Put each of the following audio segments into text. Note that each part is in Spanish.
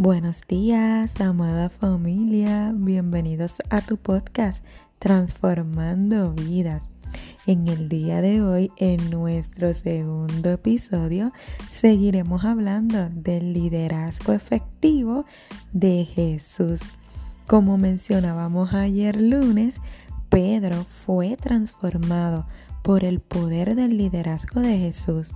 Buenos días, amada familia. Bienvenidos a tu podcast Transformando Vidas. En el día de hoy, en nuestro segundo episodio, seguiremos hablando del liderazgo efectivo de Jesús. Como mencionábamos ayer lunes, Pedro fue transformado por el poder del liderazgo de Jesús.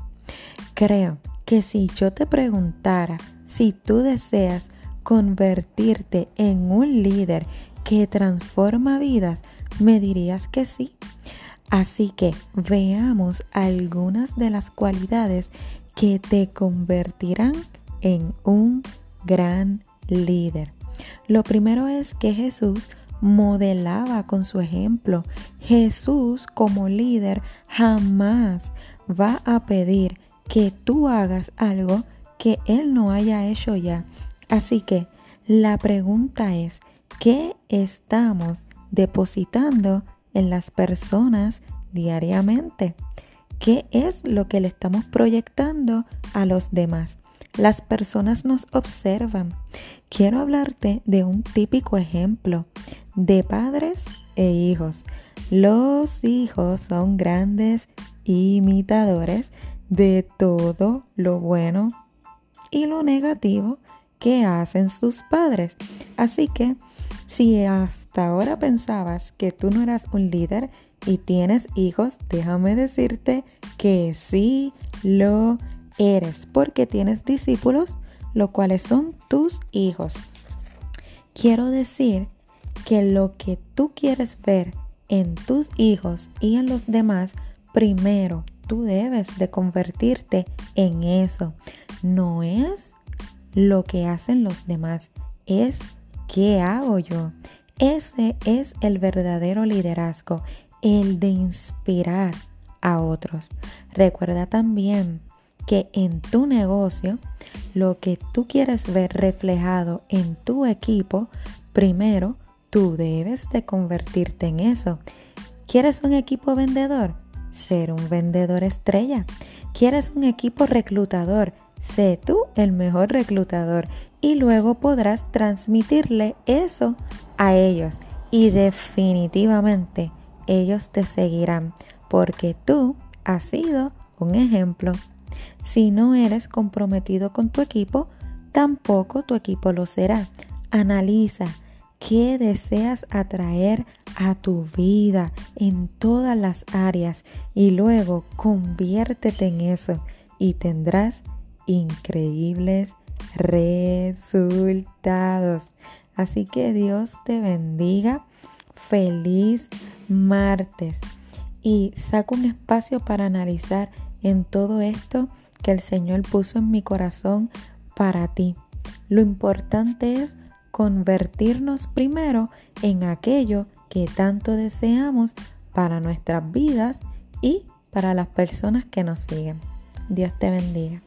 Creo que si yo te preguntara si tú deseas convertirte en un líder que transforma vidas, me dirías que sí. Así que veamos algunas de las cualidades que te convertirán en un gran líder. Lo primero es que Jesús modelaba con su ejemplo. Jesús como líder jamás va a pedir que tú hagas algo que Él no haya hecho ya. Así que la pregunta es, ¿qué estamos depositando en las personas diariamente? ¿Qué es lo que le estamos proyectando a los demás? Las personas nos observan. Quiero hablarte de un típico ejemplo de padres e hijos. Los hijos son grandes imitadores de todo lo bueno y lo negativo que hacen sus padres. Así que si hasta ahora pensabas que tú no eras un líder y tienes hijos, déjame decirte que sí lo eres, porque tienes discípulos, los cuales son tus hijos. Quiero decir que lo que tú quieres ver en tus hijos y en los demás, primero tú debes de convertirte en eso no es lo que hacen los demás, es qué hago yo. Ese es el verdadero liderazgo, el de inspirar a otros. Recuerda también que en tu negocio, lo que tú quieres ver reflejado en tu equipo, primero tú debes de convertirte en eso. ¿Quieres un equipo vendedor? Ser un vendedor estrella. ¿Quieres un equipo reclutador? Sé tú el mejor reclutador y luego podrás transmitirle eso a ellos y definitivamente ellos te seguirán porque tú has sido un ejemplo. Si no eres comprometido con tu equipo, tampoco tu equipo lo será. Analiza qué deseas atraer a tu vida en todas las áreas y luego conviértete en eso y tendrás increíbles resultados. Así que Dios te bendiga. Feliz martes. Y saco un espacio para analizar en todo esto que el Señor puso en mi corazón para ti. Lo importante es convertirnos primero en aquello que tanto deseamos para nuestras vidas y para las personas que nos siguen. Dios te bendiga.